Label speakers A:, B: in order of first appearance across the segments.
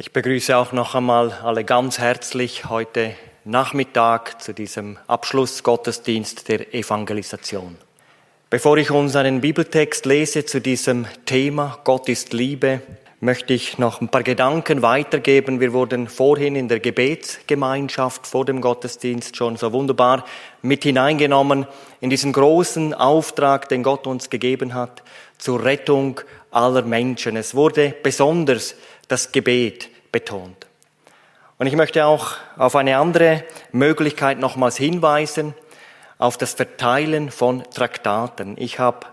A: Ich begrüße auch noch einmal alle ganz herzlich heute Nachmittag zu diesem Abschlussgottesdienst der Evangelisation. Bevor ich uns einen Bibeltext lese zu diesem Thema Gott ist Liebe, möchte ich noch ein paar Gedanken weitergeben. Wir wurden vorhin in der Gebetsgemeinschaft vor dem Gottesdienst schon so wunderbar mit hineingenommen in diesen großen Auftrag, den Gott uns gegeben hat, zur Rettung aller Menschen. Es wurde besonders das Gebet betont. Und ich möchte auch auf eine andere Möglichkeit nochmals hinweisen, auf das Verteilen von Traktaten. Ich habe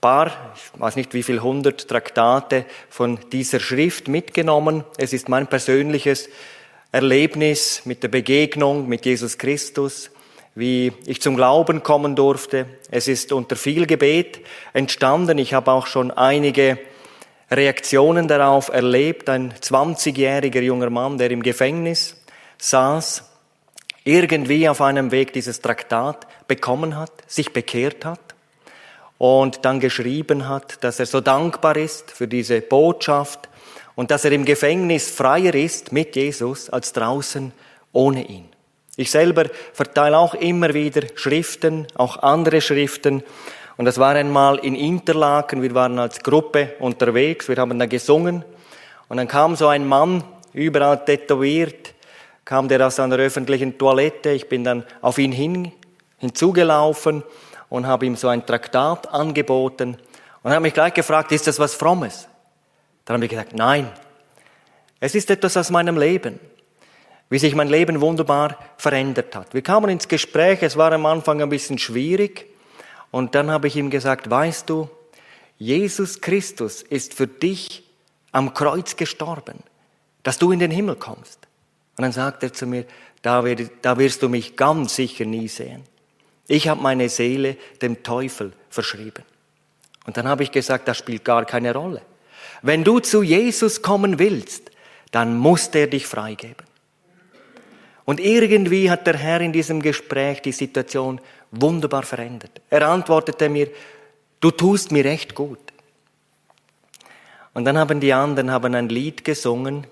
A: paar, ich weiß nicht wie viel hundert Traktate von dieser Schrift mitgenommen. Es ist mein persönliches Erlebnis mit der Begegnung mit Jesus Christus, wie ich zum Glauben kommen durfte. Es ist unter viel Gebet entstanden. Ich habe auch schon einige Reaktionen darauf erlebt. Ein 20-jähriger junger Mann, der im Gefängnis saß, irgendwie auf einem Weg dieses Traktat bekommen hat, sich bekehrt hat und dann geschrieben hat, dass er so dankbar ist für diese Botschaft und dass er im Gefängnis freier ist mit Jesus als draußen ohne ihn. Ich selber verteile auch immer wieder Schriften, auch andere Schriften und das war einmal in Interlaken, wir waren als Gruppe unterwegs, wir haben da gesungen. Und dann kam so ein Mann, überall tätowiert, kam der aus einer öffentlichen Toilette. Ich bin dann auf ihn hin, hinzugelaufen und habe ihm so ein Traktat angeboten und habe mich gleich gefragt, ist das was Frommes? Dann habe ich gesagt, nein, es ist etwas aus meinem Leben, wie sich mein Leben wunderbar verändert hat. Wir kamen ins Gespräch, es war am Anfang ein bisschen schwierig, und dann habe ich ihm gesagt, weißt du, Jesus Christus ist für dich am Kreuz gestorben, dass du in den Himmel kommst. Und dann sagt er zu mir, da, wirst du mich ganz sicher nie sehen. Ich habe meine Seele dem Teufel verschrieben. Und dann habe ich gesagt, das spielt gar keine Rolle. Wenn du zu Jesus kommen willst, dann muss er dich freigeben. Und irgendwie hat der Herr in diesem Gespräch die Situation wunderbar verändert. Er antwortete mir, du tust mir recht gut. Und dann haben die anderen haben ein Lied gesungen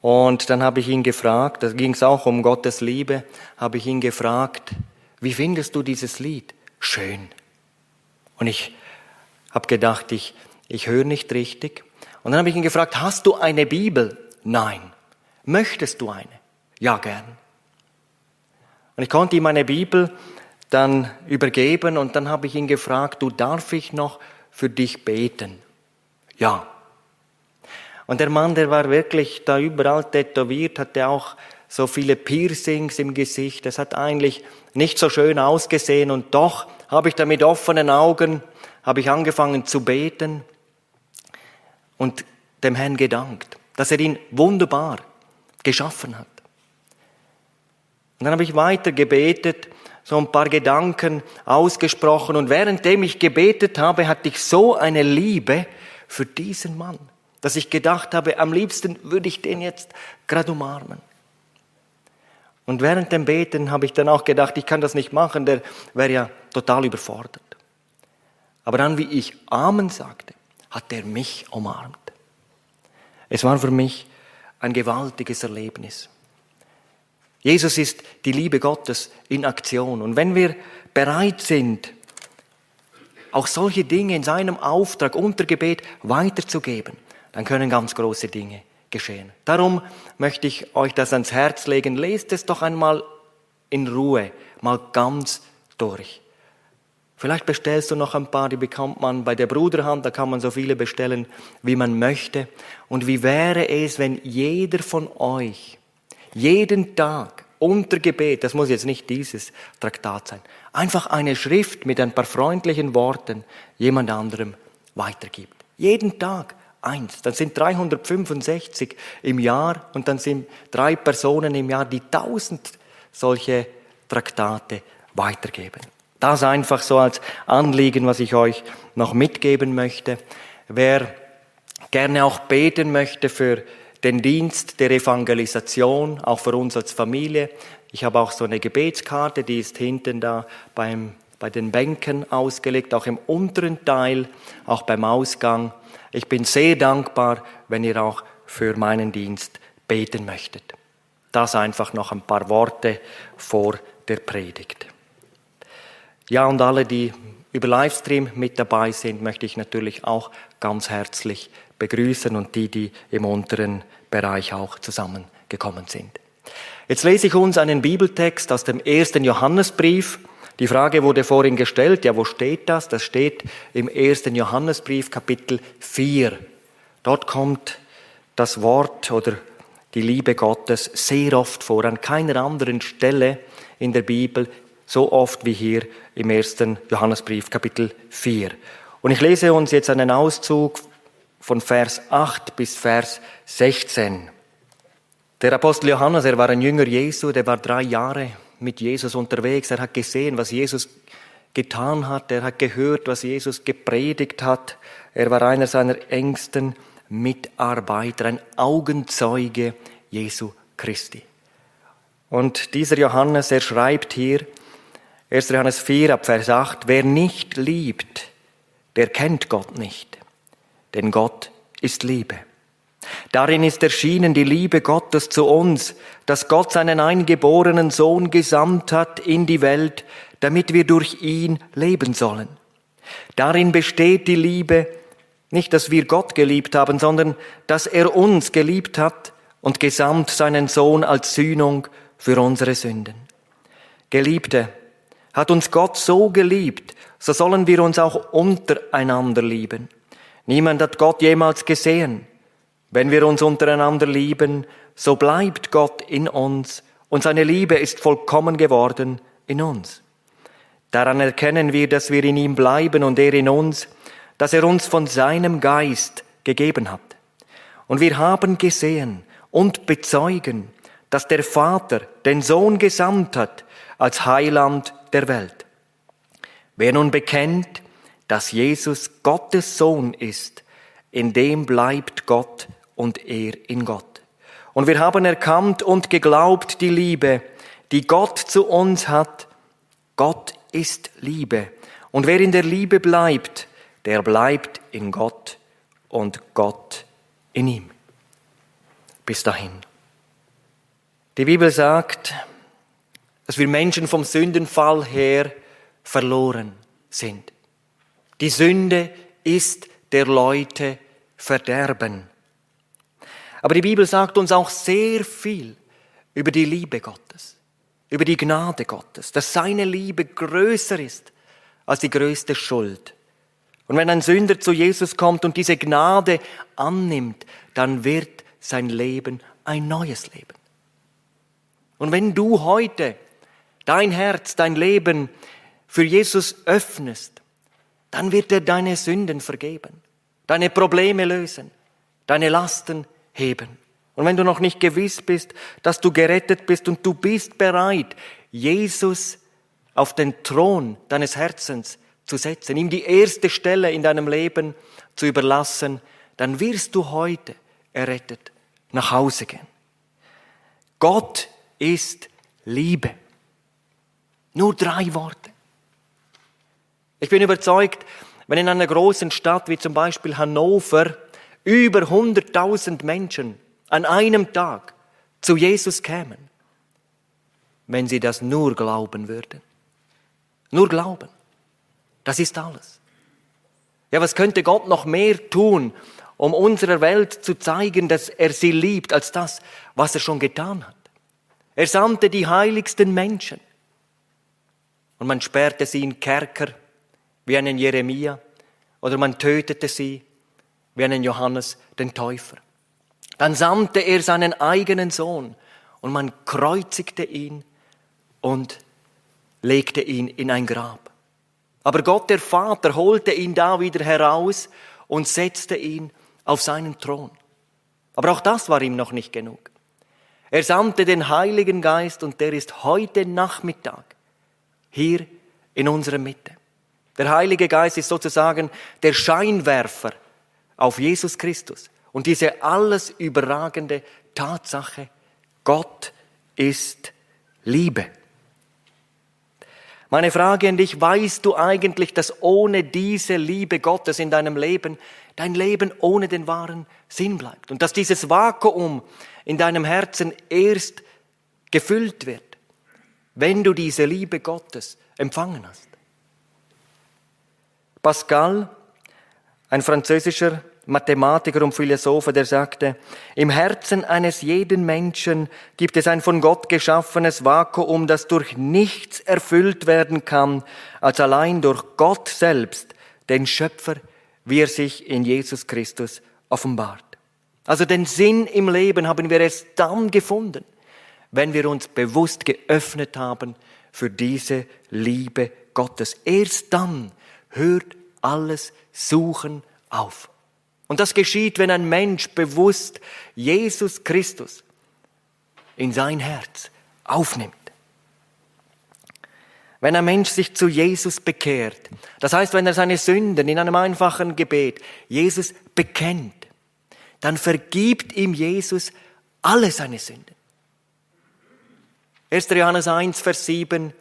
A: und dann habe ich ihn gefragt, da ging es auch um Gottes Liebe, habe ich ihn gefragt, wie findest du dieses Lied? Schön. Und ich habe gedacht, ich, ich höre nicht richtig. Und dann habe ich ihn gefragt, hast du eine Bibel? Nein. Möchtest du eine? Ja, gern. Und ich konnte ihm meine Bibel dann übergeben und dann habe ich ihn gefragt, du darf ich noch für dich beten? Ja. Und der Mann, der war wirklich da überall tätowiert, hatte auch so viele Piercings im Gesicht. Es hat eigentlich nicht so schön ausgesehen und doch habe ich da mit offenen Augen, habe ich angefangen zu beten und dem Herrn gedankt, dass er ihn wunderbar geschaffen hat. Und dann habe ich weiter gebetet, so ein paar Gedanken ausgesprochen und währenddem ich gebetet habe, hatte ich so eine Liebe für diesen Mann, dass ich gedacht habe, am liebsten würde ich den jetzt gerade umarmen. Und während dem Beten habe ich dann auch gedacht, ich kann das nicht machen, der wäre ja total überfordert. Aber dann, wie ich Amen sagte, hat er mich umarmt. Es war für mich ein gewaltiges Erlebnis. Jesus ist die Liebe Gottes in Aktion. Und wenn wir bereit sind, auch solche Dinge in seinem Auftrag unter Gebet weiterzugeben, dann können ganz große Dinge geschehen. Darum möchte ich euch das ans Herz legen. Lest es doch einmal in Ruhe, mal ganz durch. Vielleicht bestellst du noch ein paar, die bekommt man bei der Bruderhand, da kann man so viele bestellen, wie man möchte. Und wie wäre es, wenn jeder von euch jeden Tag unter Gebet, das muss jetzt nicht dieses Traktat sein, einfach eine Schrift mit ein paar freundlichen Worten jemand anderem weitergibt. Jeden Tag eins. Dann sind 365 im Jahr und dann sind drei Personen im Jahr, die tausend solche Traktate weitergeben. Das einfach so als Anliegen, was ich euch noch mitgeben möchte. Wer gerne auch beten möchte für den Dienst der Evangelisation, auch für uns als Familie. Ich habe auch so eine Gebetskarte, die ist hinten da beim, bei den Bänken ausgelegt, auch im unteren Teil, auch beim Ausgang. Ich bin sehr dankbar, wenn ihr auch für meinen Dienst beten möchtet. Das einfach noch ein paar Worte vor der Predigt. Ja, und alle, die über Livestream mit dabei sind, möchte ich natürlich auch ganz herzlich begrüßen und die, die im unteren Bereich auch zusammengekommen sind. Jetzt lese ich uns einen Bibeltext aus dem ersten Johannesbrief. Die Frage wurde vorhin gestellt, ja, wo steht das? Das steht im ersten Johannesbrief, Kapitel 4. Dort kommt das Wort oder die Liebe Gottes sehr oft vor, an keiner anderen Stelle in der Bibel so oft wie hier im ersten Johannesbrief, Kapitel 4. Und ich lese uns jetzt einen Auszug von Vers 8 bis Vers 16. Der Apostel Johannes, er war ein Jünger Jesu, der war drei Jahre mit Jesus unterwegs. Er hat gesehen, was Jesus getan hat. Er hat gehört, was Jesus gepredigt hat. Er war einer seiner engsten Mitarbeiter, ein Augenzeuge Jesu Christi. Und dieser Johannes, er schreibt hier, 1. Johannes 4 ab Vers 8, wer nicht liebt, der kennt Gott nicht, denn Gott ist Liebe. Darin ist erschienen die Liebe Gottes zu uns, dass Gott seinen eingeborenen Sohn gesandt hat in die Welt, damit wir durch ihn leben sollen. Darin besteht die Liebe, nicht, dass wir Gott geliebt haben, sondern dass er uns geliebt hat und gesandt seinen Sohn als Sühnung für unsere Sünden. Geliebte, hat uns Gott so geliebt, so sollen wir uns auch untereinander lieben. Niemand hat Gott jemals gesehen. Wenn wir uns untereinander lieben, so bleibt Gott in uns und seine Liebe ist vollkommen geworden in uns. Daran erkennen wir, dass wir in ihm bleiben und er in uns, dass er uns von seinem Geist gegeben hat. Und wir haben gesehen und bezeugen, dass der Vater den Sohn gesandt hat als Heiland der Welt. Wer nun bekennt, dass Jesus Gottes Sohn ist, in dem bleibt Gott und er in Gott. Und wir haben erkannt und geglaubt die Liebe, die Gott zu uns hat. Gott ist Liebe. Und wer in der Liebe bleibt, der bleibt in Gott und Gott in ihm. Bis dahin. Die Bibel sagt, dass wir Menschen vom Sündenfall her verloren sind. Die Sünde ist der Leute Verderben. Aber die Bibel sagt uns auch sehr viel über die Liebe Gottes, über die Gnade Gottes, dass seine Liebe größer ist als die größte Schuld. Und wenn ein Sünder zu Jesus kommt und diese Gnade annimmt, dann wird sein Leben ein neues Leben. Und wenn du heute dein Herz, dein Leben für Jesus öffnest, dann wird er deine Sünden vergeben, deine Probleme lösen, deine Lasten heben. Und wenn du noch nicht gewiss bist, dass du gerettet bist und du bist bereit, Jesus auf den Thron deines Herzens zu setzen, ihm die erste Stelle in deinem Leben zu überlassen, dann wirst du heute errettet nach Hause gehen. Gott ist Liebe. Nur drei Worte. Ich bin überzeugt, wenn in einer großen Stadt wie zum Beispiel Hannover über 100.000 Menschen an einem Tag zu Jesus kämen, wenn sie das nur glauben würden. Nur glauben. Das ist alles. Ja, was könnte Gott noch mehr tun, um unserer Welt zu zeigen, dass er sie liebt, als das, was er schon getan hat? Er sandte die heiligsten Menschen. Und man sperrte sie in Kerker, wie einen Jeremia, oder man tötete sie wie einen Johannes den Täufer. Dann sandte er seinen eigenen Sohn und man kreuzigte ihn und legte ihn in ein Grab. Aber Gott der Vater holte ihn da wieder heraus und setzte ihn auf seinen Thron. Aber auch das war ihm noch nicht genug. Er sandte den Heiligen Geist und der ist heute Nachmittag hier in unserer Mitte. Der Heilige Geist ist sozusagen der Scheinwerfer auf Jesus Christus und diese alles überragende Tatsache, Gott ist Liebe. Meine Frage an dich, weißt du eigentlich, dass ohne diese Liebe Gottes in deinem Leben dein Leben ohne den wahren Sinn bleibt und dass dieses Vakuum in deinem Herzen erst gefüllt wird, wenn du diese Liebe Gottes empfangen hast. Pascal, ein französischer Mathematiker und Philosopher, der sagte, im Herzen eines jeden Menschen gibt es ein von Gott geschaffenes Vakuum, das durch nichts erfüllt werden kann, als allein durch Gott selbst, den Schöpfer, wie er sich in Jesus Christus offenbart. Also den Sinn im Leben haben wir es dann gefunden, wenn wir uns bewusst geöffnet haben für diese Liebe Gottes. Erst dann hört alles Suchen auf. Und das geschieht, wenn ein Mensch bewusst Jesus Christus in sein Herz aufnimmt. Wenn ein Mensch sich zu Jesus bekehrt, das heißt, wenn er seine Sünden in einem einfachen Gebet Jesus bekennt, dann vergibt ihm Jesus alle seine Sünden. 1. Johannes 1, Vers 7,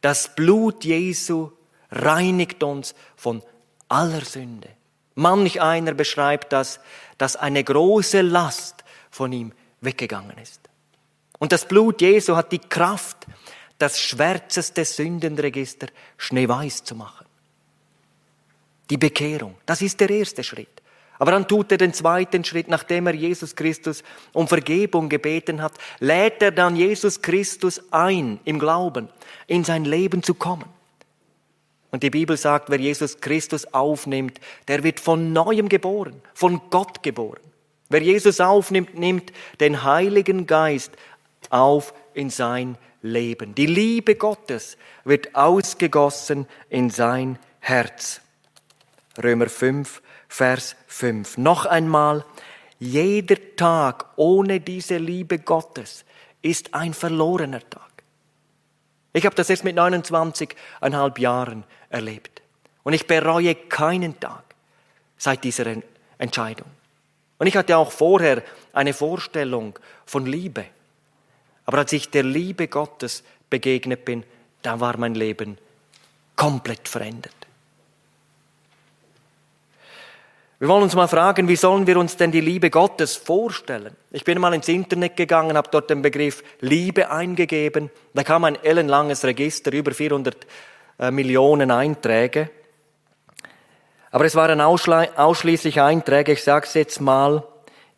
A: das Blut Jesu reinigt uns von aller Sünde. Manch einer beschreibt das, dass eine große Last von ihm weggegangen ist. Und das Blut Jesu hat die Kraft, das schwärzeste Sündenregister schneeweiß zu machen. Die Bekehrung, das ist der erste Schritt. Aber dann tut er den zweiten Schritt, nachdem er Jesus Christus um Vergebung gebeten hat, lädt er dann Jesus Christus ein, im Glauben, in sein Leben zu kommen. Und die Bibel sagt, wer Jesus Christus aufnimmt, der wird von neuem geboren, von Gott geboren. Wer Jesus aufnimmt, nimmt den Heiligen Geist auf in sein Leben. Die Liebe Gottes wird ausgegossen in sein Herz. Römer 5, Vers 5. Noch einmal, jeder Tag ohne diese Liebe Gottes ist ein verlorener Tag. Ich habe das erst mit 29,5 Jahren erlebt. Und ich bereue keinen Tag seit dieser Entscheidung. Und ich hatte auch vorher eine Vorstellung von Liebe. Aber als ich der Liebe Gottes begegnet bin, da war mein Leben komplett verändert. Wir wollen uns mal fragen, wie sollen wir uns denn die Liebe Gottes vorstellen? Ich bin mal ins Internet gegangen, habe dort den Begriff Liebe eingegeben. Da kam ein ellenlanges Register, über 400 äh, Millionen Einträge. Aber es waren ausschließlich Einträge, ich sage es jetzt mal,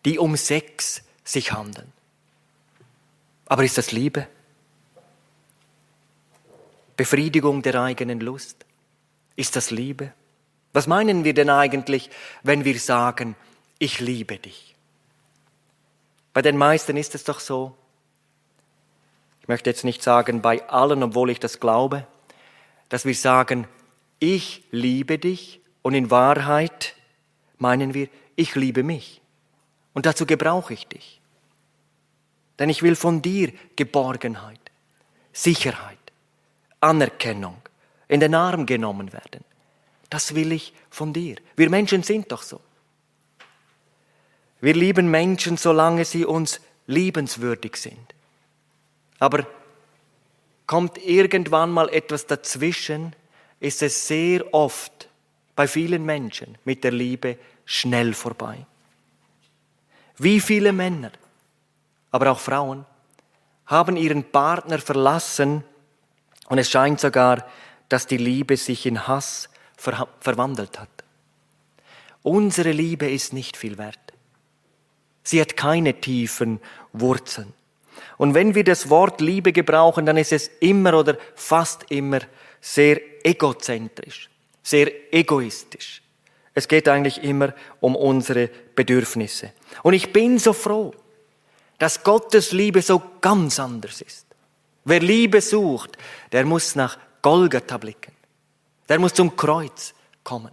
A: die um Sex sich handeln. Aber ist das Liebe? Befriedigung der eigenen Lust? Ist das Liebe? Was meinen wir denn eigentlich, wenn wir sagen, ich liebe dich? Bei den meisten ist es doch so. Ich möchte jetzt nicht sagen bei allen, obwohl ich das glaube, dass wir sagen, ich liebe dich und in Wahrheit meinen wir, ich liebe mich. Und dazu gebrauche ich dich. Denn ich will von dir Geborgenheit, Sicherheit, Anerkennung, in den Arm genommen werden. Das will ich von dir. Wir Menschen sind doch so. Wir lieben Menschen, solange sie uns liebenswürdig sind. Aber kommt irgendwann mal etwas dazwischen, ist es sehr oft bei vielen Menschen mit der Liebe schnell vorbei. Wie viele Männer, aber auch Frauen, haben ihren Partner verlassen und es scheint sogar, dass die Liebe sich in Hass ver verwandelt hat. Unsere Liebe ist nicht viel wert. Sie hat keine tiefen Wurzeln. Und wenn wir das Wort Liebe gebrauchen, dann ist es immer oder fast immer sehr egozentrisch, sehr egoistisch. Es geht eigentlich immer um unsere Bedürfnisse. Und ich bin so froh, dass Gottes Liebe so ganz anders ist. Wer Liebe sucht, der muss nach Golgatha blicken. Der muss zum Kreuz kommen.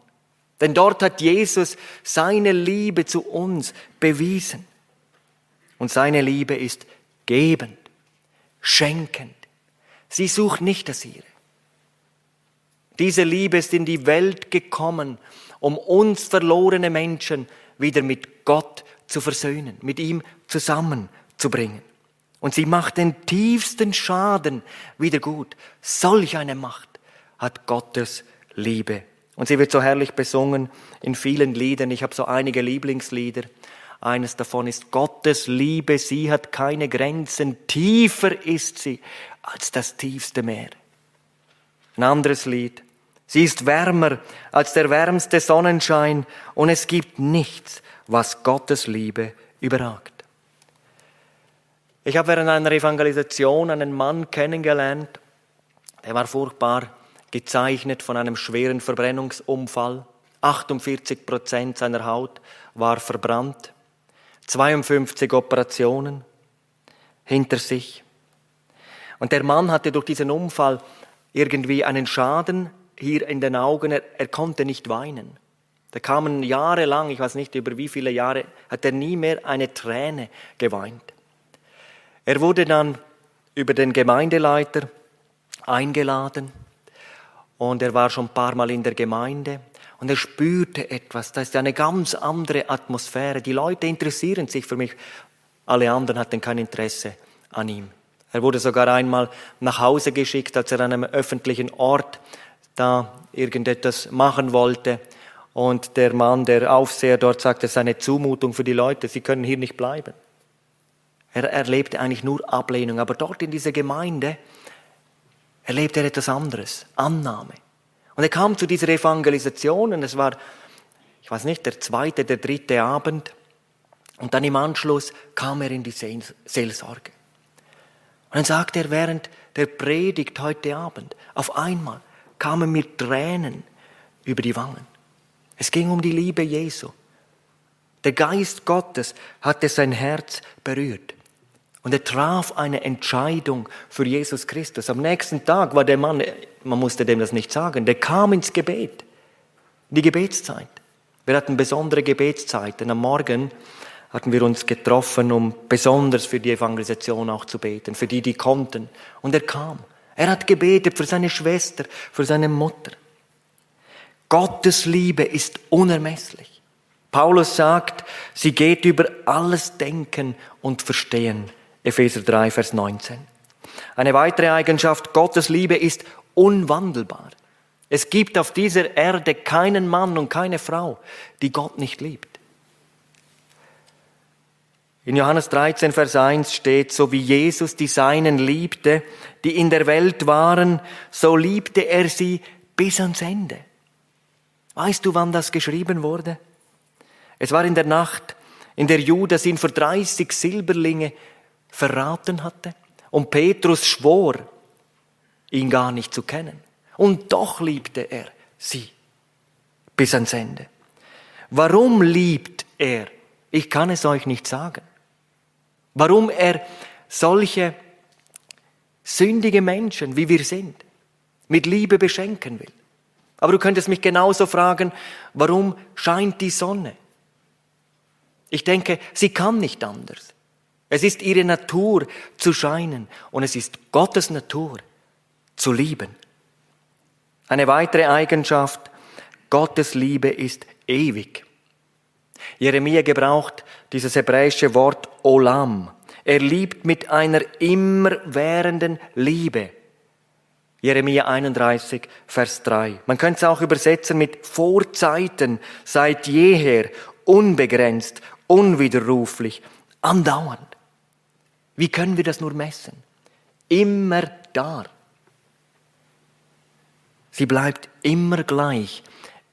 A: Denn dort hat Jesus seine Liebe zu uns bewiesen. Und seine Liebe ist gebend, schenkend. Sie sucht nicht das ihre. Diese Liebe ist in die Welt gekommen, um uns verlorene Menschen wieder mit Gott zu versöhnen, mit ihm zusammenzubringen. Und sie macht den tiefsten Schaden wieder gut. Solch eine Macht hat Gottes Liebe Und sie wird so herrlich besungen in vielen Liedern. Ich habe so einige Lieblingslieder. Eines davon ist Gottes Liebe, sie hat keine Grenzen, tiefer ist sie als das tiefste Meer. Ein anderes Lied. Sie ist wärmer als der wärmste Sonnenschein und es gibt nichts, was Gottes Liebe überragt. Ich habe während einer Evangelisation einen Mann kennengelernt, der war furchtbar gezeichnet von einem schweren Verbrennungsunfall. 48 Prozent seiner Haut war verbrannt. 52 Operationen hinter sich. Und der Mann hatte durch diesen Unfall irgendwie einen Schaden hier in den Augen. Er, er konnte nicht weinen. Da kamen jahrelang, ich weiß nicht über wie viele Jahre, hat er nie mehr eine Träne geweint. Er wurde dann über den Gemeindeleiter eingeladen und er war schon ein paar Mal in der Gemeinde und er spürte etwas. Da ist eine ganz andere Atmosphäre. Die Leute interessieren sich für mich. Alle anderen hatten kein Interesse an ihm. Er wurde sogar einmal nach Hause geschickt, als er an einem öffentlichen Ort da irgendetwas machen wollte. Und der Mann, der Aufseher dort sagte, es ist eine Zumutung für die Leute, sie können hier nicht bleiben. Er erlebte eigentlich nur Ablehnung, aber dort in dieser Gemeinde erlebte er etwas anderes, Annahme. Und er kam zu dieser Evangelisation und es war, ich weiß nicht, der zweite, der dritte Abend. Und dann im Anschluss kam er in die Seelsorge. Und dann sagte er während der Predigt heute Abend, auf einmal kamen mir Tränen über die Wangen. Es ging um die Liebe Jesu. Der Geist Gottes hatte sein Herz berührt. Und er traf eine Entscheidung für Jesus Christus. Am nächsten Tag war der Mann, man musste dem das nicht sagen, der kam ins Gebet, die Gebetszeit. Wir hatten besondere Gebetszeiten. Am Morgen hatten wir uns getroffen, um besonders für die Evangelisation auch zu beten, für die, die konnten. Und er kam. Er hat gebetet für seine Schwester, für seine Mutter. Gottes Liebe ist unermesslich. Paulus sagt, sie geht über alles Denken und Verstehen. Epheser 3, Vers 19. Eine weitere Eigenschaft Gottes Liebe ist unwandelbar. Es gibt auf dieser Erde keinen Mann und keine Frau, die Gott nicht liebt. In Johannes 13, Vers 1 steht, so wie Jesus die Seinen liebte, die in der Welt waren, so liebte er sie bis ans Ende. Weißt du, wann das geschrieben wurde? Es war in der Nacht, in der Judas ihn für 30 Silberlinge verraten hatte und Petrus schwor, ihn gar nicht zu kennen. Und doch liebte er sie bis ans Ende. Warum liebt er? Ich kann es euch nicht sagen. Warum er solche sündige Menschen, wie wir sind, mit Liebe beschenken will. Aber du könntest mich genauso fragen, warum scheint die Sonne? Ich denke, sie kann nicht anders. Es ist ihre Natur zu scheinen und es ist Gottes Natur zu lieben. Eine weitere Eigenschaft Gottes Liebe ist ewig. Jeremia gebraucht dieses hebräische Wort Olam. Er liebt mit einer immerwährenden Liebe. Jeremia 31, Vers 3. Man könnte es auch übersetzen mit Vorzeiten, seit jeher, unbegrenzt, unwiderruflich, andauernd. Wie können wir das nur messen? Immer da. Sie bleibt immer gleich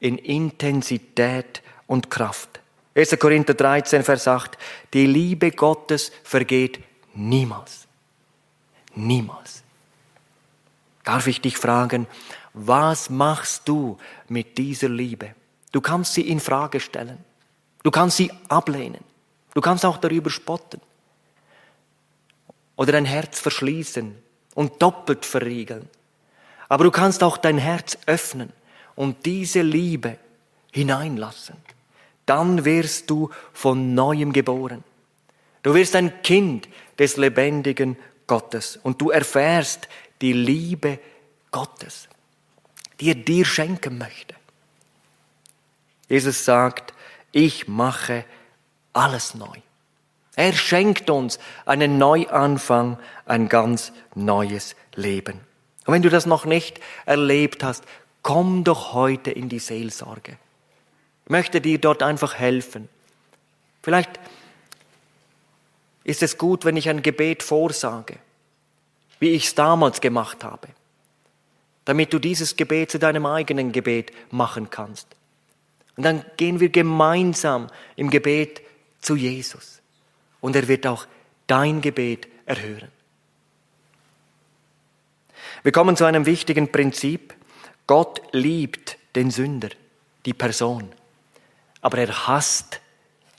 A: in Intensität und Kraft. 1. Korinther 13, Vers 8. Die Liebe Gottes vergeht niemals. Niemals. Darf ich dich fragen, was machst du mit dieser Liebe? Du kannst sie in Frage stellen. Du kannst sie ablehnen. Du kannst auch darüber spotten oder dein Herz verschließen und doppelt verriegeln. Aber du kannst auch dein Herz öffnen und diese Liebe hineinlassen. Dann wirst du von neuem geboren. Du wirst ein Kind des lebendigen Gottes und du erfährst die Liebe Gottes, die er dir schenken möchte. Jesus sagt, ich mache alles neu. Er schenkt uns einen Neuanfang, ein ganz neues Leben. Und wenn du das noch nicht erlebt hast, komm doch heute in die Seelsorge. Ich möchte dir dort einfach helfen. Vielleicht ist es gut, wenn ich ein Gebet vorsage, wie ich es damals gemacht habe, damit du dieses Gebet zu deinem eigenen Gebet machen kannst. Und dann gehen wir gemeinsam im Gebet zu Jesus. Und er wird auch dein Gebet erhören. Wir kommen zu einem wichtigen Prinzip. Gott liebt den Sünder, die Person, aber er hasst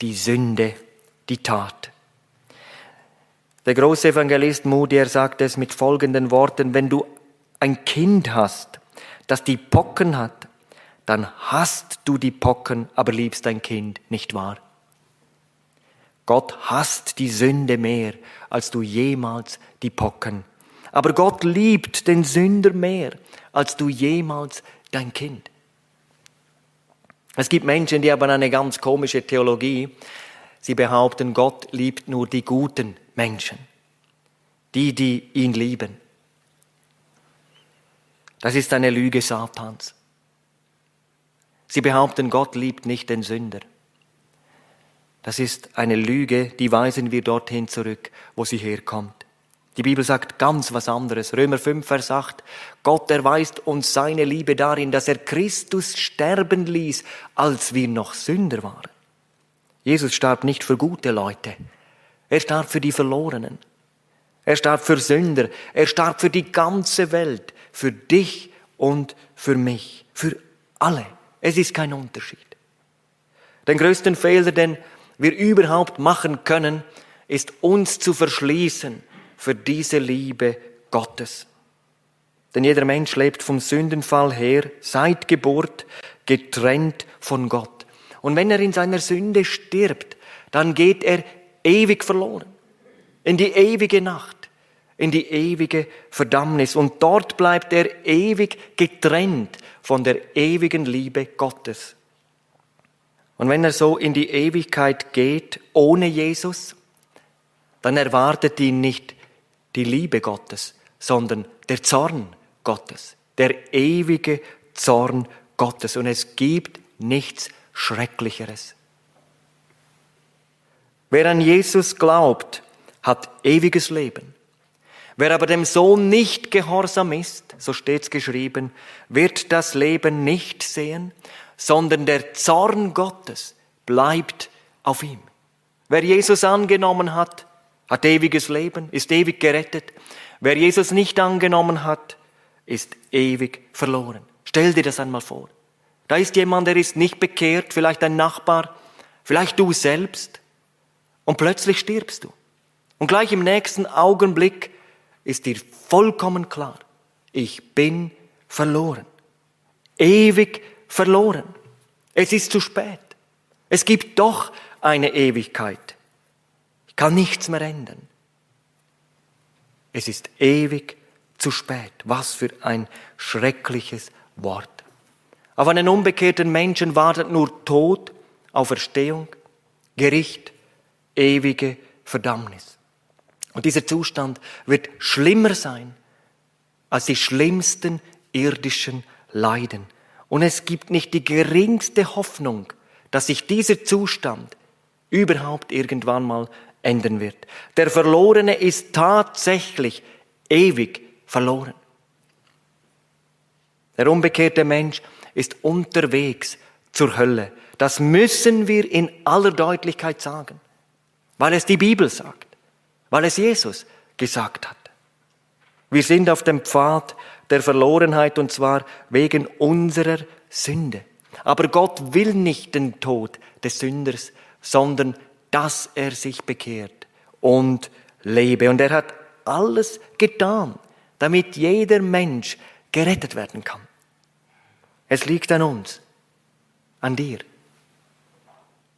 A: die Sünde, die Tat. Der große Evangelist Moody, er sagt es mit folgenden Worten, wenn du ein Kind hast, das die Pocken hat, dann hast du die Pocken, aber liebst dein Kind, nicht wahr? Gott hasst die Sünde mehr, als du jemals die Pocken. Aber Gott liebt den Sünder mehr, als du jemals dein Kind. Es gibt Menschen, die haben eine ganz komische Theologie. Sie behaupten, Gott liebt nur die guten Menschen, die, die ihn lieben. Das ist eine Lüge Satans. Sie behaupten, Gott liebt nicht den Sünder. Das ist eine Lüge, die weisen wir dorthin zurück, wo sie herkommt. Die Bibel sagt ganz was anderes. Römer 5, Vers 8. Gott erweist uns seine Liebe darin, dass er Christus sterben ließ, als wir noch Sünder waren. Jesus starb nicht für gute Leute. Er starb für die Verlorenen. Er starb für Sünder. Er starb für die ganze Welt. Für dich und für mich. Für alle. Es ist kein Unterschied. Den größten Fehler, den wir überhaupt machen können, ist uns zu verschließen für diese Liebe Gottes. Denn jeder Mensch lebt vom Sündenfall her, seit Geburt, getrennt von Gott. Und wenn er in seiner Sünde stirbt, dann geht er ewig verloren. In die ewige Nacht, in die ewige Verdammnis. Und dort bleibt er ewig getrennt von der ewigen Liebe Gottes. Und wenn er so in die Ewigkeit geht ohne Jesus, dann erwartet ihn nicht die Liebe Gottes, sondern der Zorn Gottes, der ewige Zorn Gottes. Und es gibt nichts Schrecklicheres. Wer an Jesus glaubt, hat ewiges Leben. Wer aber dem Sohn nicht gehorsam ist, so steht's geschrieben, wird das Leben nicht sehen, sondern der Zorn Gottes bleibt auf ihm. Wer Jesus angenommen hat, hat ewiges Leben, ist ewig gerettet. Wer Jesus nicht angenommen hat, ist ewig verloren. Stell dir das einmal vor. Da ist jemand, der ist nicht bekehrt, vielleicht ein Nachbar, vielleicht du selbst, und plötzlich stirbst du. Und gleich im nächsten Augenblick ist dir vollkommen klar, ich bin verloren. Ewig verloren. Es ist zu spät. Es gibt doch eine Ewigkeit. Ich kann nichts mehr ändern. Es ist ewig zu spät. Was für ein schreckliches Wort. Auf einen unbekehrten Menschen wartet nur Tod, Auferstehung, Gericht, ewige Verdammnis. Und dieser Zustand wird schlimmer sein als die schlimmsten irdischen Leiden. Und es gibt nicht die geringste Hoffnung, dass sich dieser Zustand überhaupt irgendwann mal ändern wird. Der Verlorene ist tatsächlich ewig verloren. Der unbekehrte Mensch ist unterwegs zur Hölle. Das müssen wir in aller Deutlichkeit sagen, weil es die Bibel sagt, weil es Jesus gesagt hat. Wir sind auf dem Pfad der Verlorenheit und zwar wegen unserer Sünde. Aber Gott will nicht den Tod des Sünders, sondern dass er sich bekehrt und lebe. Und er hat alles getan, damit jeder Mensch gerettet werden kann. Es liegt an uns, an dir.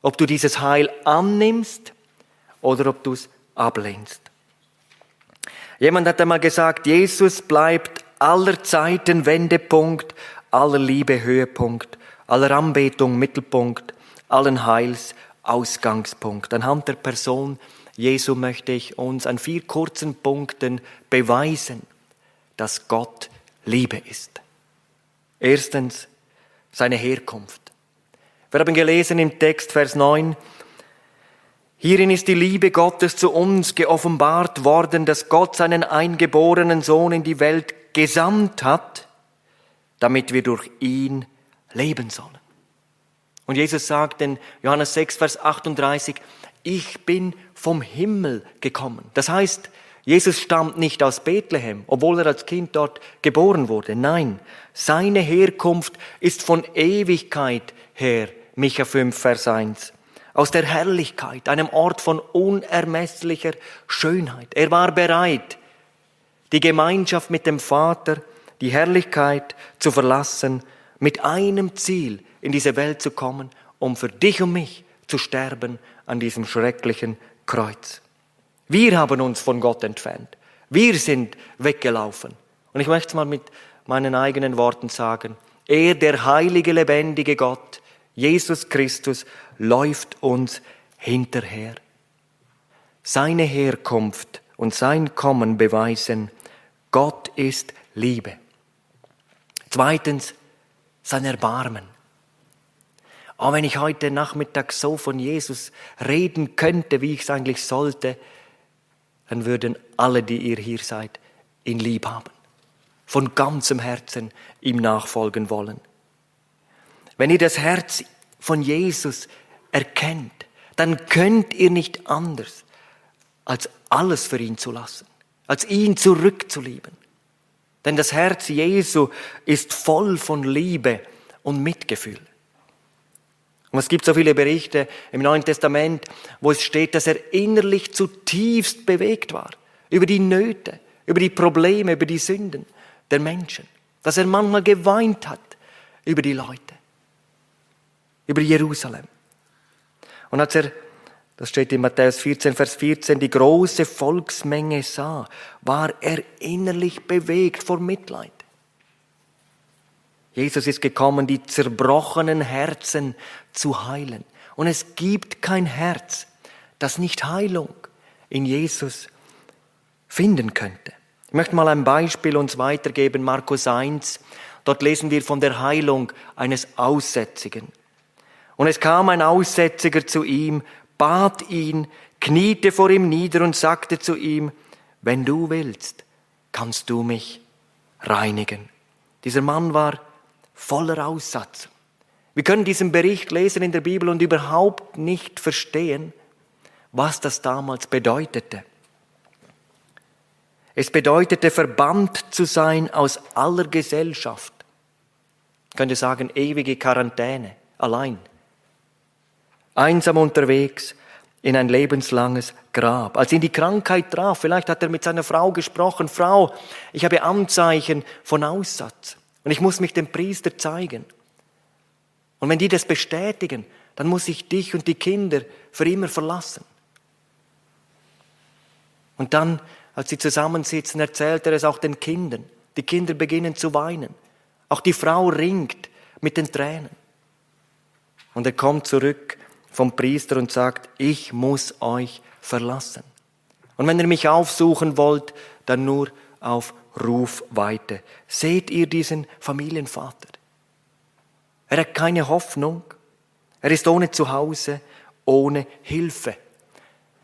A: Ob du dieses Heil annimmst oder ob du es ablehnst. Jemand hat einmal gesagt, Jesus bleibt aller Zeiten Wendepunkt, aller Liebe Höhepunkt, aller Anbetung Mittelpunkt, allen Heils Ausgangspunkt. Anhand der Person Jesu möchte ich uns an vier kurzen Punkten beweisen, dass Gott Liebe ist. Erstens, seine Herkunft. Wir haben gelesen im Text Vers 9, Hierin ist die Liebe Gottes zu uns geoffenbart worden, dass Gott seinen eingeborenen Sohn in die Welt gesandt hat, damit wir durch ihn leben sollen. Und Jesus sagt in Johannes 6, Vers 38, ich bin vom Himmel gekommen. Das heißt, Jesus stammt nicht aus Bethlehem, obwohl er als Kind dort geboren wurde. Nein, seine Herkunft ist von Ewigkeit her, Micha 5, Vers 1. Aus der Herrlichkeit, einem Ort von unermesslicher Schönheit. Er war bereit, die Gemeinschaft mit dem Vater, die Herrlichkeit zu verlassen, mit einem Ziel in diese Welt zu kommen, um für dich und mich zu sterben an diesem schrecklichen Kreuz. Wir haben uns von Gott entfernt. Wir sind weggelaufen. Und ich möchte es mal mit meinen eigenen Worten sagen. Er, der heilige, lebendige Gott, Jesus Christus, läuft uns hinterher. Seine Herkunft und sein Kommen beweisen, Gott ist Liebe. Zweitens, sein Erbarmen. Auch wenn ich heute Nachmittag so von Jesus reden könnte, wie ich es eigentlich sollte, dann würden alle, die ihr hier seid, ihn lieb haben. Von ganzem Herzen ihm nachfolgen wollen. Wenn ihr das Herz von Jesus erkennt, dann könnt ihr nicht anders, als alles für ihn zu lassen, als ihn zurückzulieben. Denn das Herz Jesu ist voll von Liebe und Mitgefühl. Und es gibt so viele Berichte im Neuen Testament, wo es steht, dass er innerlich zutiefst bewegt war über die Nöte, über die Probleme, über die Sünden der Menschen. Dass er manchmal geweint hat über die Leute, über Jerusalem. Und als er, das steht in Matthäus 14, Vers 14, die große Volksmenge sah, war er innerlich bewegt vor Mitleid. Jesus ist gekommen, die zerbrochenen Herzen zu heilen. Und es gibt kein Herz, das nicht Heilung in Jesus finden könnte. Ich möchte mal ein Beispiel uns weitergeben, Markus 1. Dort lesen wir von der Heilung eines Aussätzigen. Und es kam ein Aussätziger zu ihm, bat ihn, kniete vor ihm nieder und sagte zu ihm, wenn du willst, kannst du mich reinigen. Dieser Mann war voller Aussatz. Wir können diesen Bericht lesen in der Bibel und überhaupt nicht verstehen, was das damals bedeutete. Es bedeutete, verbannt zu sein aus aller Gesellschaft. Ich könnte sagen, ewige Quarantäne, allein. Einsam unterwegs in ein lebenslanges Grab. Als ihn die Krankheit traf, vielleicht hat er mit seiner Frau gesprochen, Frau, ich habe Anzeichen von Aussatz. Und ich muss mich dem Priester zeigen. Und wenn die das bestätigen, dann muss ich dich und die Kinder für immer verlassen. Und dann, als sie zusammensitzen, erzählt er es auch den Kindern. Die Kinder beginnen zu weinen. Auch die Frau ringt mit den Tränen. Und er kommt zurück vom Priester und sagt, ich muss euch verlassen. Und wenn ihr mich aufsuchen wollt, dann nur auf Rufweite. Seht ihr diesen Familienvater? Er hat keine Hoffnung. Er ist ohne Zuhause, ohne Hilfe.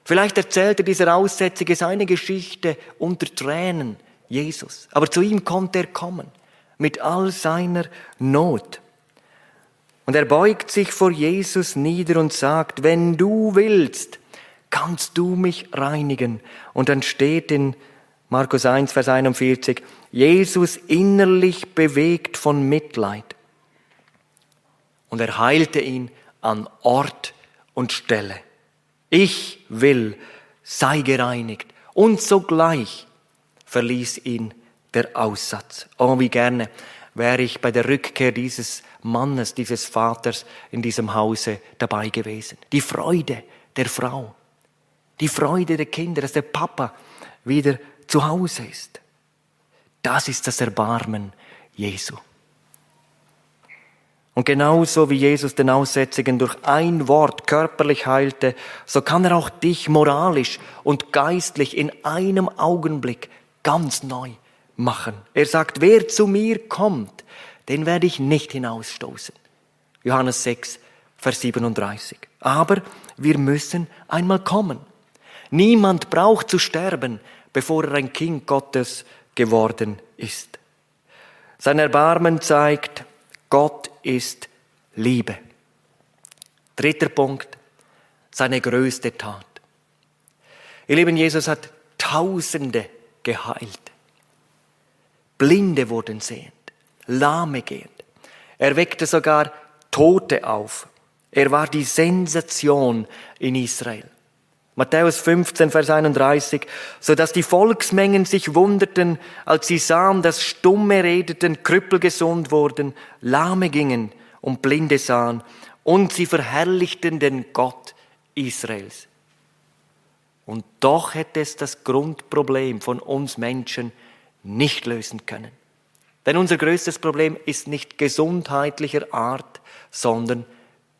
A: Vielleicht erzählte dieser Aussätzige seine Geschichte unter Tränen Jesus. Aber zu ihm konnte er kommen mit all seiner Not. Und er beugt sich vor Jesus nieder und sagt, wenn du willst, kannst du mich reinigen. Und dann steht in Markus 1, Vers 41, Jesus innerlich bewegt von Mitleid. Und er heilte ihn an Ort und Stelle. Ich will, sei gereinigt. Und sogleich verließ ihn der Aussatz. Oh, wie gerne wäre ich bei der Rückkehr dieses Mannes, dieses Vaters in diesem Hause dabei gewesen. Die Freude der Frau, die Freude der Kinder, dass der Papa wieder zu Hause ist. Das ist das Erbarmen Jesu. Und genauso wie Jesus den Aussätzigen durch ein Wort körperlich heilte, so kann er auch dich moralisch und geistlich in einem Augenblick ganz neu machen. Er sagt, wer zu mir kommt, den werde ich nicht hinausstoßen. Johannes 6, Vers 37. Aber wir müssen einmal kommen. Niemand braucht zu sterben, bevor er ein Kind Gottes geworden ist. Sein Erbarmen zeigt, Gott ist Liebe. Dritter Punkt, seine größte Tat. Ihr Lieben, Jesus hat Tausende geheilt. Blinde wurden sehend, Lahme gehend. Er weckte sogar Tote auf. Er war die Sensation in Israel. Matthäus 15, Vers 31, so dass die Volksmengen sich wunderten, als sie sahen, dass Stumme redeten, Krüppel gesund wurden, Lahme gingen und Blinde sahen, und sie verherrlichten den Gott Israels. Und doch hätte es das Grundproblem von uns Menschen nicht lösen können. Denn unser größtes Problem ist nicht gesundheitlicher Art, sondern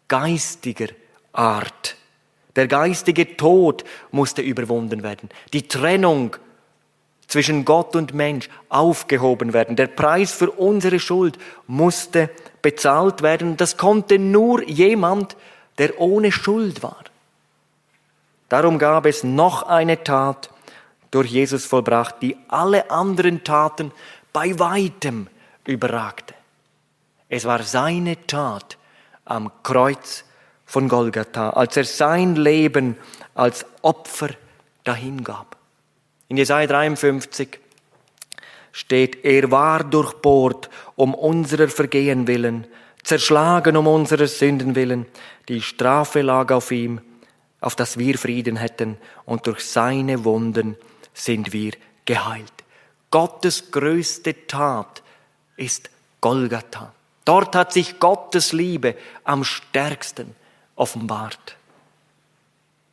A: geistiger Art. Der geistige Tod musste überwunden werden. Die Trennung zwischen Gott und Mensch aufgehoben werden. Der Preis für unsere Schuld musste bezahlt werden. Das konnte nur jemand, der ohne Schuld war. Darum gab es noch eine Tat durch Jesus vollbracht, die alle anderen Taten bei weitem überragte. Es war seine Tat am Kreuz von Golgatha, als er sein Leben als Opfer dahingab. In Jesaja 53 steht, er war durchbohrt um unserer Vergehen willen, zerschlagen um unserer Sünden willen, die Strafe lag auf ihm, auf dass wir Frieden hätten, und durch seine Wunden sind wir geheilt. Gottes größte Tat ist Golgatha. Dort hat sich Gottes Liebe am stärksten offenbart.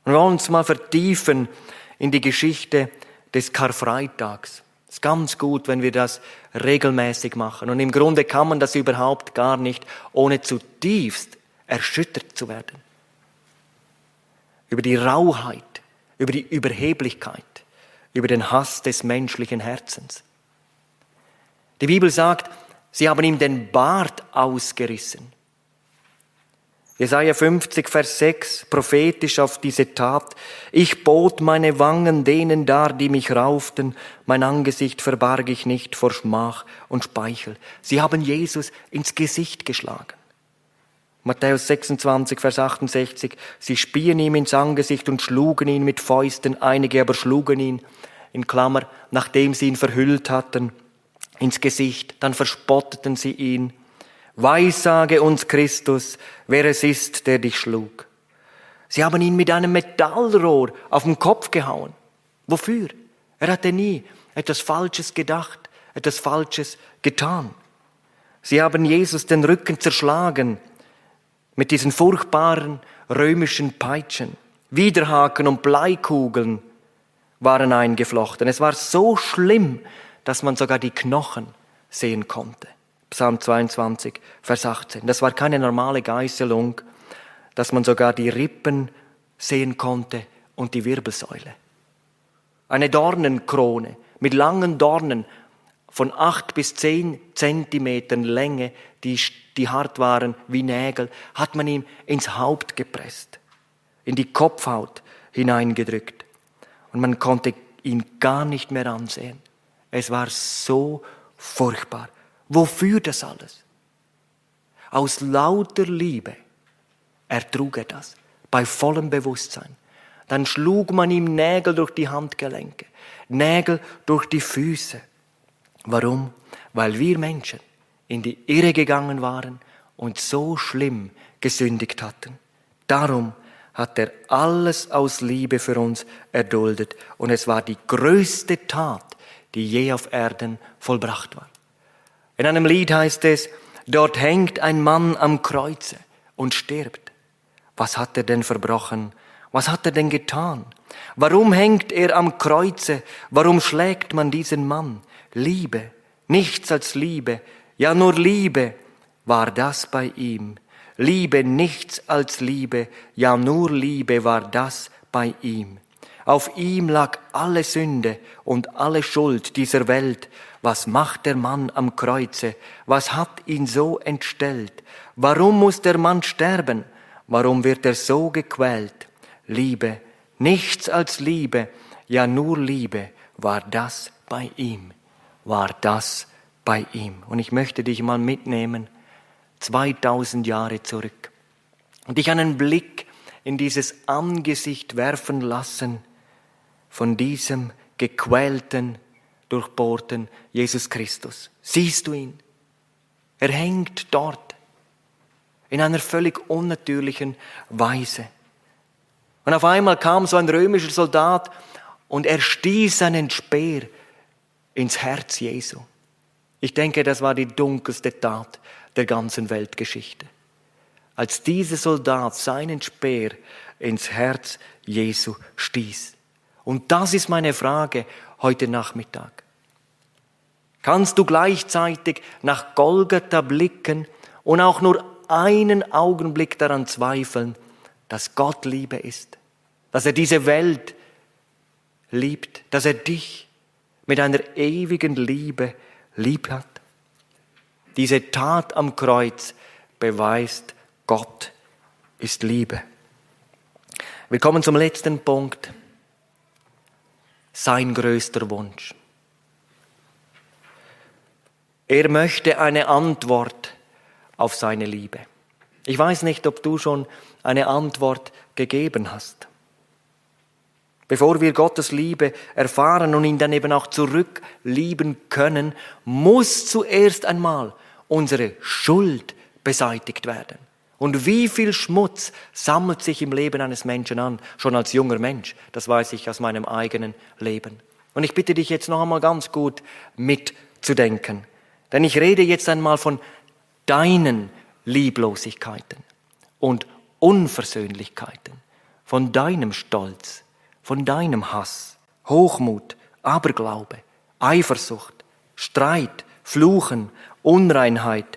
A: Und wir wollen uns mal vertiefen in die Geschichte des Karfreitags. Es ist ganz gut, wenn wir das regelmäßig machen. Und im Grunde kann man das überhaupt gar nicht, ohne zutiefst erschüttert zu werden. Über die Rauheit, über die Überheblichkeit, über den Hass des menschlichen Herzens. Die Bibel sagt, sie haben ihm den Bart ausgerissen. Jesaja 50, Vers 6, prophetisch auf diese Tat. Ich bot meine Wangen denen dar, die mich rauften. Mein Angesicht verbarg ich nicht vor Schmach und Speichel. Sie haben Jesus ins Gesicht geschlagen. Matthäus 26, Vers 68. Sie spien ihm ins Angesicht und schlugen ihn mit Fäusten. Einige aber schlugen ihn, in Klammer, nachdem sie ihn verhüllt hatten, ins Gesicht. Dann verspotteten sie ihn. Weissage uns Christus, wer es ist, der dich schlug. Sie haben ihn mit einem Metallrohr auf den Kopf gehauen. Wofür? Er hatte nie etwas Falsches gedacht, etwas Falsches getan. Sie haben Jesus den Rücken zerschlagen mit diesen furchtbaren römischen Peitschen. Widerhaken und Bleikugeln waren eingeflochten. Es war so schlimm, dass man sogar die Knochen sehen konnte. Psalm 22, Vers 18. Das war keine normale Geißelung, dass man sogar die Rippen sehen konnte und die Wirbelsäule. Eine Dornenkrone mit langen Dornen von acht bis zehn Zentimetern Länge, die, die hart waren wie Nägel, hat man ihm ins Haupt gepresst, in die Kopfhaut hineingedrückt. Und man konnte ihn gar nicht mehr ansehen. Es war so furchtbar. Wofür das alles? Aus lauter Liebe ertrug er das, bei vollem Bewusstsein. Dann schlug man ihm Nägel durch die Handgelenke, Nägel durch die Füße. Warum? Weil wir Menschen in die Irre gegangen waren und so schlimm gesündigt hatten. Darum hat er alles aus Liebe für uns erduldet und es war die größte Tat, die je auf Erden vollbracht war. In einem Lied heißt es, dort hängt ein Mann am Kreuze und stirbt. Was hat er denn verbrochen? Was hat er denn getan? Warum hängt er am Kreuze? Warum schlägt man diesen Mann? Liebe, nichts als Liebe, ja nur Liebe war das bei ihm. Liebe, nichts als Liebe, ja nur Liebe war das bei ihm. Auf ihm lag alle Sünde und alle Schuld dieser Welt Was macht der Mann am Kreuze? Was hat ihn so entstellt? Warum muss der Mann sterben? Warum wird er so gequält? Liebe, nichts als Liebe, ja nur Liebe, war das bei ihm, war das bei ihm. Und ich möchte dich mal mitnehmen, 2000 Jahre zurück, und dich einen Blick in dieses Angesicht werfen lassen von diesem gequälten, durchbohrten Jesus Christus. Siehst du ihn? Er hängt dort in einer völlig unnatürlichen Weise. Und auf einmal kam so ein römischer Soldat und er stieß seinen Speer ins Herz Jesu. Ich denke, das war die dunkelste Tat der ganzen Weltgeschichte. Als dieser Soldat seinen Speer ins Herz Jesu stieß. Und das ist meine Frage heute Nachmittag. Kannst du gleichzeitig nach Golgatha blicken und auch nur einen Augenblick daran zweifeln, dass Gott Liebe ist, dass er diese Welt liebt, dass er dich mit einer ewigen Liebe lieb hat? Diese Tat am Kreuz beweist, Gott ist Liebe. Wir kommen zum letzten Punkt. Sein größter Wunsch. Er möchte eine Antwort auf seine Liebe. Ich weiß nicht, ob du schon eine Antwort gegeben hast. Bevor wir Gottes Liebe erfahren und ihn dann eben auch zurücklieben können, muss zuerst einmal unsere Schuld beseitigt werden. Und wie viel Schmutz sammelt sich im Leben eines Menschen an, schon als junger Mensch? Das weiß ich aus meinem eigenen Leben. Und ich bitte dich jetzt noch einmal ganz gut mitzudenken. Denn ich rede jetzt einmal von deinen Lieblosigkeiten und Unversöhnlichkeiten, von deinem Stolz, von deinem Hass, Hochmut, Aberglaube, Eifersucht, Streit, Fluchen, Unreinheit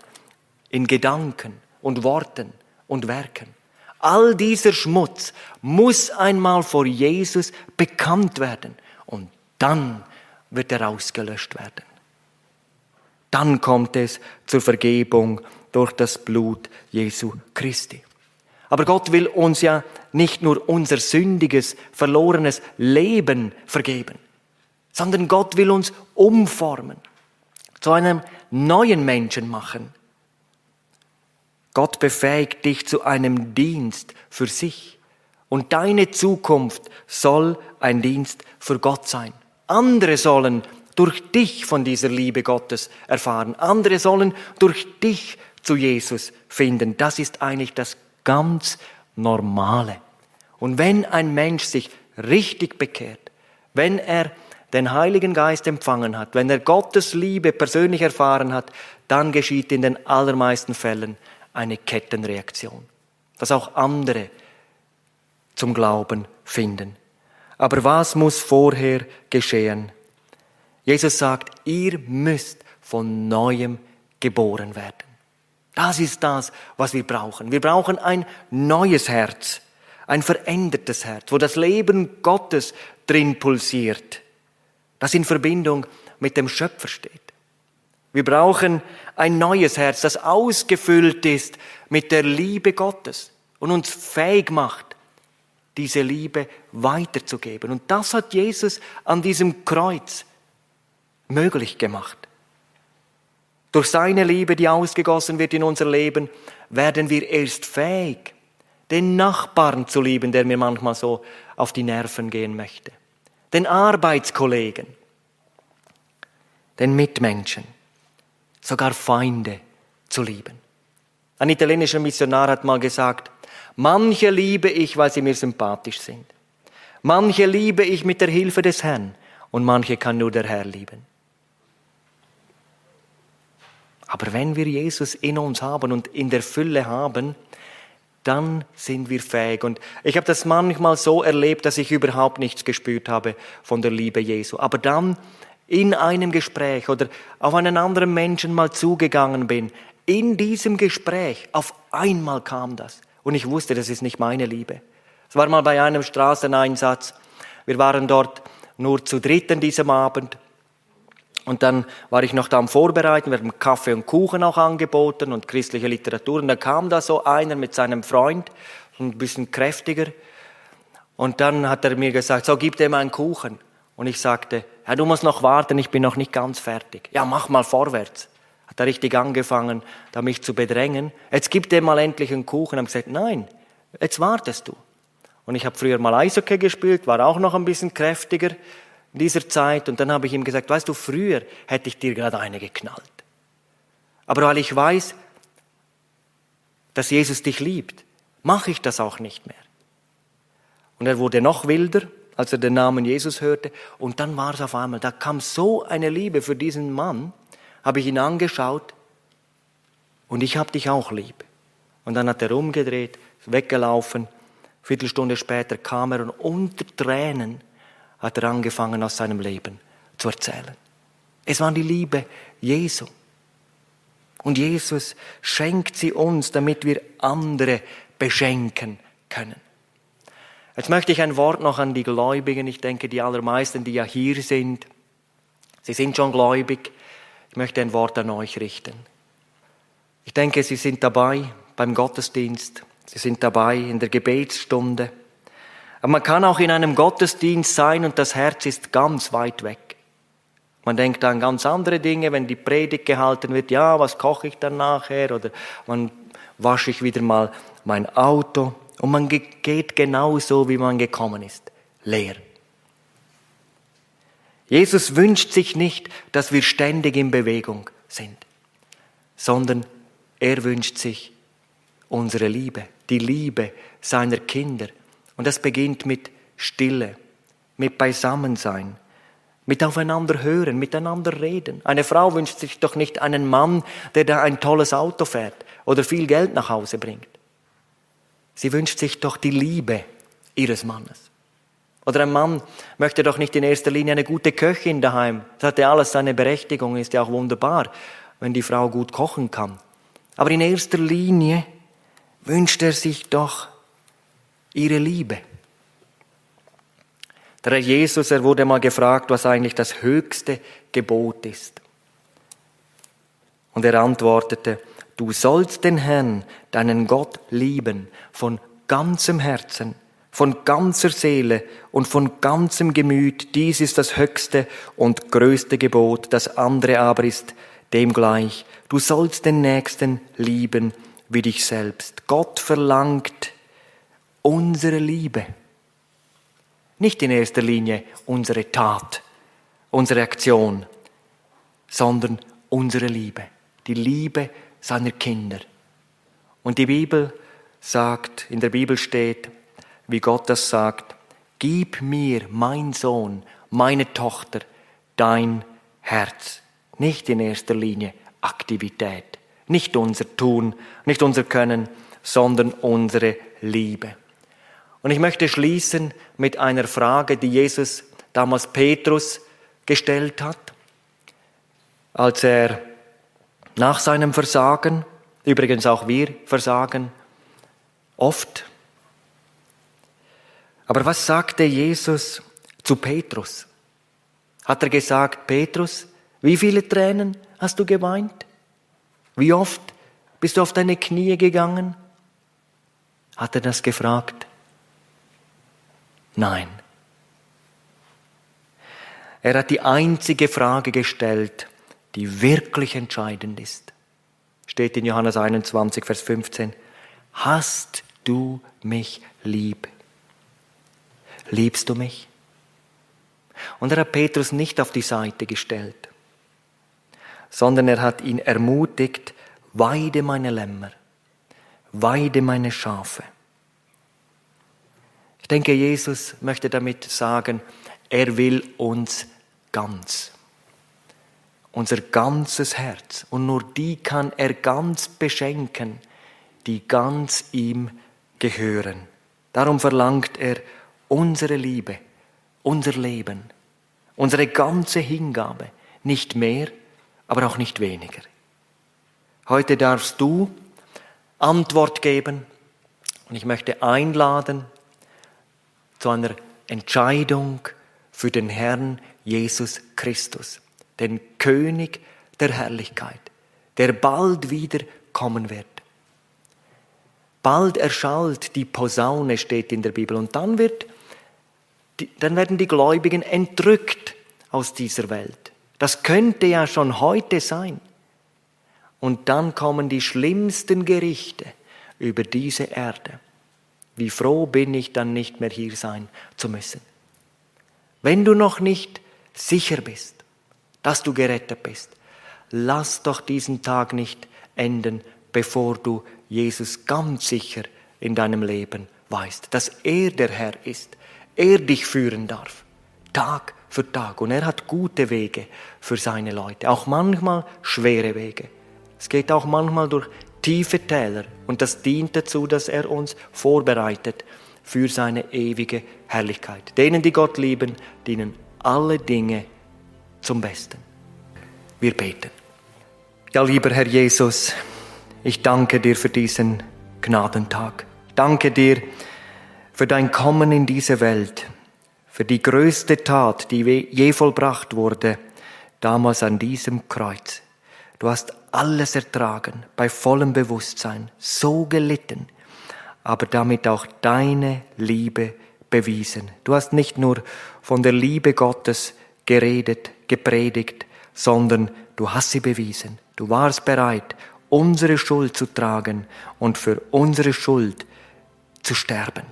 A: in Gedanken und Worten und Werken. All dieser Schmutz muss einmal vor Jesus bekannt werden und dann wird er ausgelöscht werden. Dann kommt es zur Vergebung durch das Blut Jesu Christi. Aber Gott will uns ja nicht nur unser sündiges, verlorenes Leben vergeben, sondern Gott will uns umformen, zu einem neuen Menschen machen. Gott befähigt dich zu einem Dienst für sich. Und deine Zukunft soll ein Dienst für Gott sein. Andere sollen durch dich von dieser Liebe Gottes erfahren. Andere sollen durch dich zu Jesus finden. Das ist eigentlich das ganz Normale. Und wenn ein Mensch sich richtig bekehrt, wenn er den Heiligen Geist empfangen hat, wenn er Gottes Liebe persönlich erfahren hat, dann geschieht in den allermeisten Fällen eine Kettenreaktion, dass auch andere zum Glauben finden. Aber was muss vorher geschehen? Jesus sagt, ihr müsst von neuem geboren werden. Das ist das, was wir brauchen. Wir brauchen ein neues Herz, ein verändertes Herz, wo das Leben Gottes drin pulsiert, das in Verbindung mit dem Schöpfer steht. Wir brauchen ein neues Herz, das ausgefüllt ist mit der Liebe Gottes und uns fähig macht, diese Liebe weiterzugeben. Und das hat Jesus an diesem Kreuz möglich gemacht. Durch seine Liebe, die ausgegossen wird in unser Leben, werden wir erst fähig, den Nachbarn zu lieben, der mir manchmal so auf die Nerven gehen möchte, den Arbeitskollegen, den Mitmenschen, sogar Feinde zu lieben. Ein italienischer Missionar hat mal gesagt, manche liebe ich, weil sie mir sympathisch sind. Manche liebe ich mit der Hilfe des Herrn und manche kann nur der Herr lieben. Aber wenn wir Jesus in uns haben und in der Fülle haben, dann sind wir fähig. Und ich habe das manchmal so erlebt, dass ich überhaupt nichts gespürt habe von der Liebe Jesu. Aber dann in einem Gespräch oder auf einen anderen Menschen mal zugegangen bin, in diesem Gespräch, auf einmal kam das. Und ich wusste, das ist nicht meine Liebe. Es war mal bei einem Straßeneinsatz. Wir waren dort nur zu dritt an diesem Abend. Und dann war ich noch da am Vorbereiten, wir haben Kaffee und Kuchen auch angeboten und christliche Literatur. Und dann kam da so einer mit seinem Freund, ein bisschen kräftiger. Und dann hat er mir gesagt, so gib dem einen Kuchen. Und ich sagte, ja, du musst noch warten, ich bin noch nicht ganz fertig. Ja, mach mal vorwärts. Hat er richtig angefangen, da mich zu bedrängen. Jetzt gib dem mal endlich einen Kuchen. Und ich gesagt, nein, jetzt wartest du. Und ich habe früher mal Eishockey gespielt, war auch noch ein bisschen kräftiger in dieser Zeit. Und dann habe ich ihm gesagt, weißt du, früher hätte ich dir gerade eine geknallt. Aber weil ich weiß, dass Jesus dich liebt, mache ich das auch nicht mehr. Und er wurde noch wilder, als er den Namen Jesus hörte. Und dann war es auf einmal, da kam so eine Liebe für diesen Mann, habe ich ihn angeschaut und ich habe dich auch lieb. Und dann hat er umgedreht, weggelaufen. Viertelstunde später kam er und unter Tränen hat er angefangen, aus seinem Leben zu erzählen. Es war die Liebe Jesu. Und Jesus schenkt sie uns, damit wir andere beschenken können. Jetzt möchte ich ein Wort noch an die Gläubigen. Ich denke, die allermeisten, die ja hier sind, sie sind schon gläubig. Ich möchte ein Wort an euch richten. Ich denke, sie sind dabei beim Gottesdienst. Sie sind dabei in der Gebetsstunde. Aber man kann auch in einem Gottesdienst sein und das Herz ist ganz weit weg. Man denkt an ganz andere Dinge, wenn die Predigt gehalten wird, ja, was koche ich dann nachher oder wann wasche ich wieder mal mein Auto und man geht genauso, wie man gekommen ist, leer. Jesus wünscht sich nicht, dass wir ständig in Bewegung sind, sondern er wünscht sich unsere Liebe, die Liebe seiner Kinder, und das beginnt mit Stille, mit Beisammensein, mit aufeinander hören, miteinander reden. Eine Frau wünscht sich doch nicht einen Mann, der da ein tolles Auto fährt oder viel Geld nach Hause bringt. Sie wünscht sich doch die Liebe ihres Mannes. Oder ein Mann möchte doch nicht in erster Linie eine gute Köchin daheim. Das hat ja alles seine Berechtigung, ist ja auch wunderbar, wenn die Frau gut kochen kann. Aber in erster Linie wünscht er sich doch ihre Liebe. Der Herr Jesus, er wurde mal gefragt, was eigentlich das höchste Gebot ist. Und er antwortete, du sollst den Herrn, deinen Gott, lieben von ganzem Herzen, von ganzer Seele und von ganzem Gemüt. Dies ist das höchste und größte Gebot. Das andere aber ist dem gleich. Du sollst den Nächsten lieben wie dich selbst. Gott verlangt unsere Liebe. Nicht in erster Linie unsere Tat, unsere Aktion, sondern unsere Liebe, die Liebe seiner Kinder. Und die Bibel sagt, in der Bibel steht, wie Gott das sagt, gib mir, mein Sohn, meine Tochter, dein Herz. Nicht in erster Linie Aktivität, nicht unser Tun, nicht unser Können, sondern unsere Liebe. Und ich möchte schließen mit einer Frage, die Jesus damals Petrus gestellt hat, als er nach seinem Versagen, übrigens auch wir versagen, oft. Aber was sagte Jesus zu Petrus? Hat er gesagt, Petrus, wie viele Tränen hast du geweint? Wie oft bist du auf deine Knie gegangen? Hat er das gefragt? Nein. Er hat die einzige Frage gestellt, die wirklich entscheidend ist. Steht in Johannes 21, Vers 15. Hast du mich lieb? Liebst du mich? Und er hat Petrus nicht auf die Seite gestellt, sondern er hat ihn ermutigt, weide meine Lämmer, weide meine Schafe. Ich denke, Jesus möchte damit sagen, er will uns ganz. Unser ganzes Herz. Und nur die kann er ganz beschenken, die ganz ihm gehören. Darum verlangt er unsere Liebe, unser Leben, unsere ganze Hingabe. Nicht mehr, aber auch nicht weniger. Heute darfst du Antwort geben und ich möchte einladen, zu einer Entscheidung für den Herrn Jesus Christus. den König der Herrlichkeit, der bald wieder kommen wird. Bald erschallt die Posaune, steht in der Bibel, und dann, wird, dann werden die Gläubigen entrückt aus dieser Welt. Das könnte ja schon heute sein. Und dann kommen die schlimmsten Gerichte über diese Erde. Wie froh bin ich dann nicht mehr hier sein zu müssen. Wenn du noch nicht sicher bist, dass du gerettet bist, lass doch diesen Tag nicht enden, bevor du Jesus ganz sicher in deinem Leben weißt, dass er der Herr ist, er dich führen darf, Tag für Tag. Und er hat gute Wege für seine Leute, auch manchmal schwere Wege. Es geht auch manchmal durch tiefe Täler und das dient dazu, dass er uns vorbereitet für seine ewige Herrlichkeit. Denen, die Gott lieben, dienen alle Dinge zum Besten. Wir beten. Ja, lieber Herr Jesus, ich danke dir für diesen Gnadentag. Danke dir für dein Kommen in diese Welt, für die größte Tat, die je vollbracht wurde, damals an diesem Kreuz. Du hast alles ertragen, bei vollem Bewusstsein, so gelitten, aber damit auch deine Liebe bewiesen. Du hast nicht nur von der Liebe Gottes geredet, gepredigt, sondern du hast sie bewiesen. Du warst bereit, unsere Schuld zu tragen und für unsere Schuld zu sterben.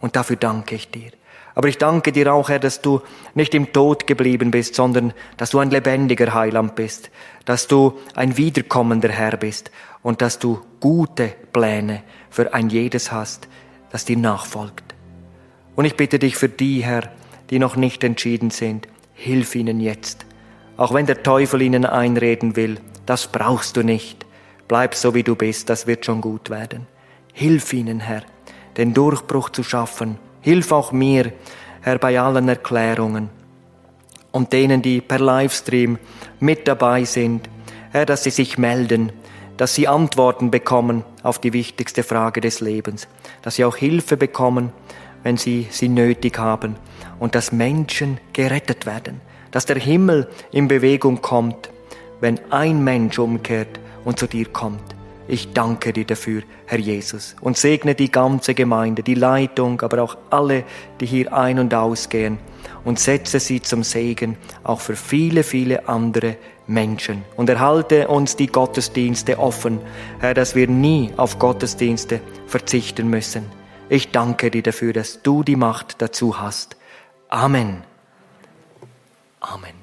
A: Und dafür danke ich dir. Aber ich danke dir auch, Herr, dass du nicht im Tod geblieben bist, sondern dass du ein lebendiger Heiland bist, dass du ein wiederkommender Herr bist und dass du gute Pläne für ein jedes hast, das dir nachfolgt. Und ich bitte dich für die, Herr, die noch nicht entschieden sind, hilf ihnen jetzt. Auch wenn der Teufel ihnen einreden will, das brauchst du nicht. Bleib so wie du bist, das wird schon gut werden. Hilf ihnen, Herr, den Durchbruch zu schaffen. Hilf auch mir, Herr, bei allen Erklärungen und denen, die per Livestream mit dabei sind, Herr, dass sie sich melden, dass sie Antworten bekommen auf die wichtigste Frage des Lebens, dass sie auch Hilfe bekommen, wenn sie sie nötig haben und dass Menschen gerettet werden, dass der Himmel in Bewegung kommt, wenn ein Mensch umkehrt und zu dir kommt. Ich danke dir dafür, Herr Jesus, und segne die ganze Gemeinde, die Leitung, aber auch alle, die hier ein- und ausgehen, und setze sie zum Segen auch für viele, viele andere Menschen. Und erhalte uns die Gottesdienste offen, Herr, dass wir nie auf Gottesdienste verzichten müssen. Ich danke dir dafür, dass du die Macht dazu hast. Amen. Amen.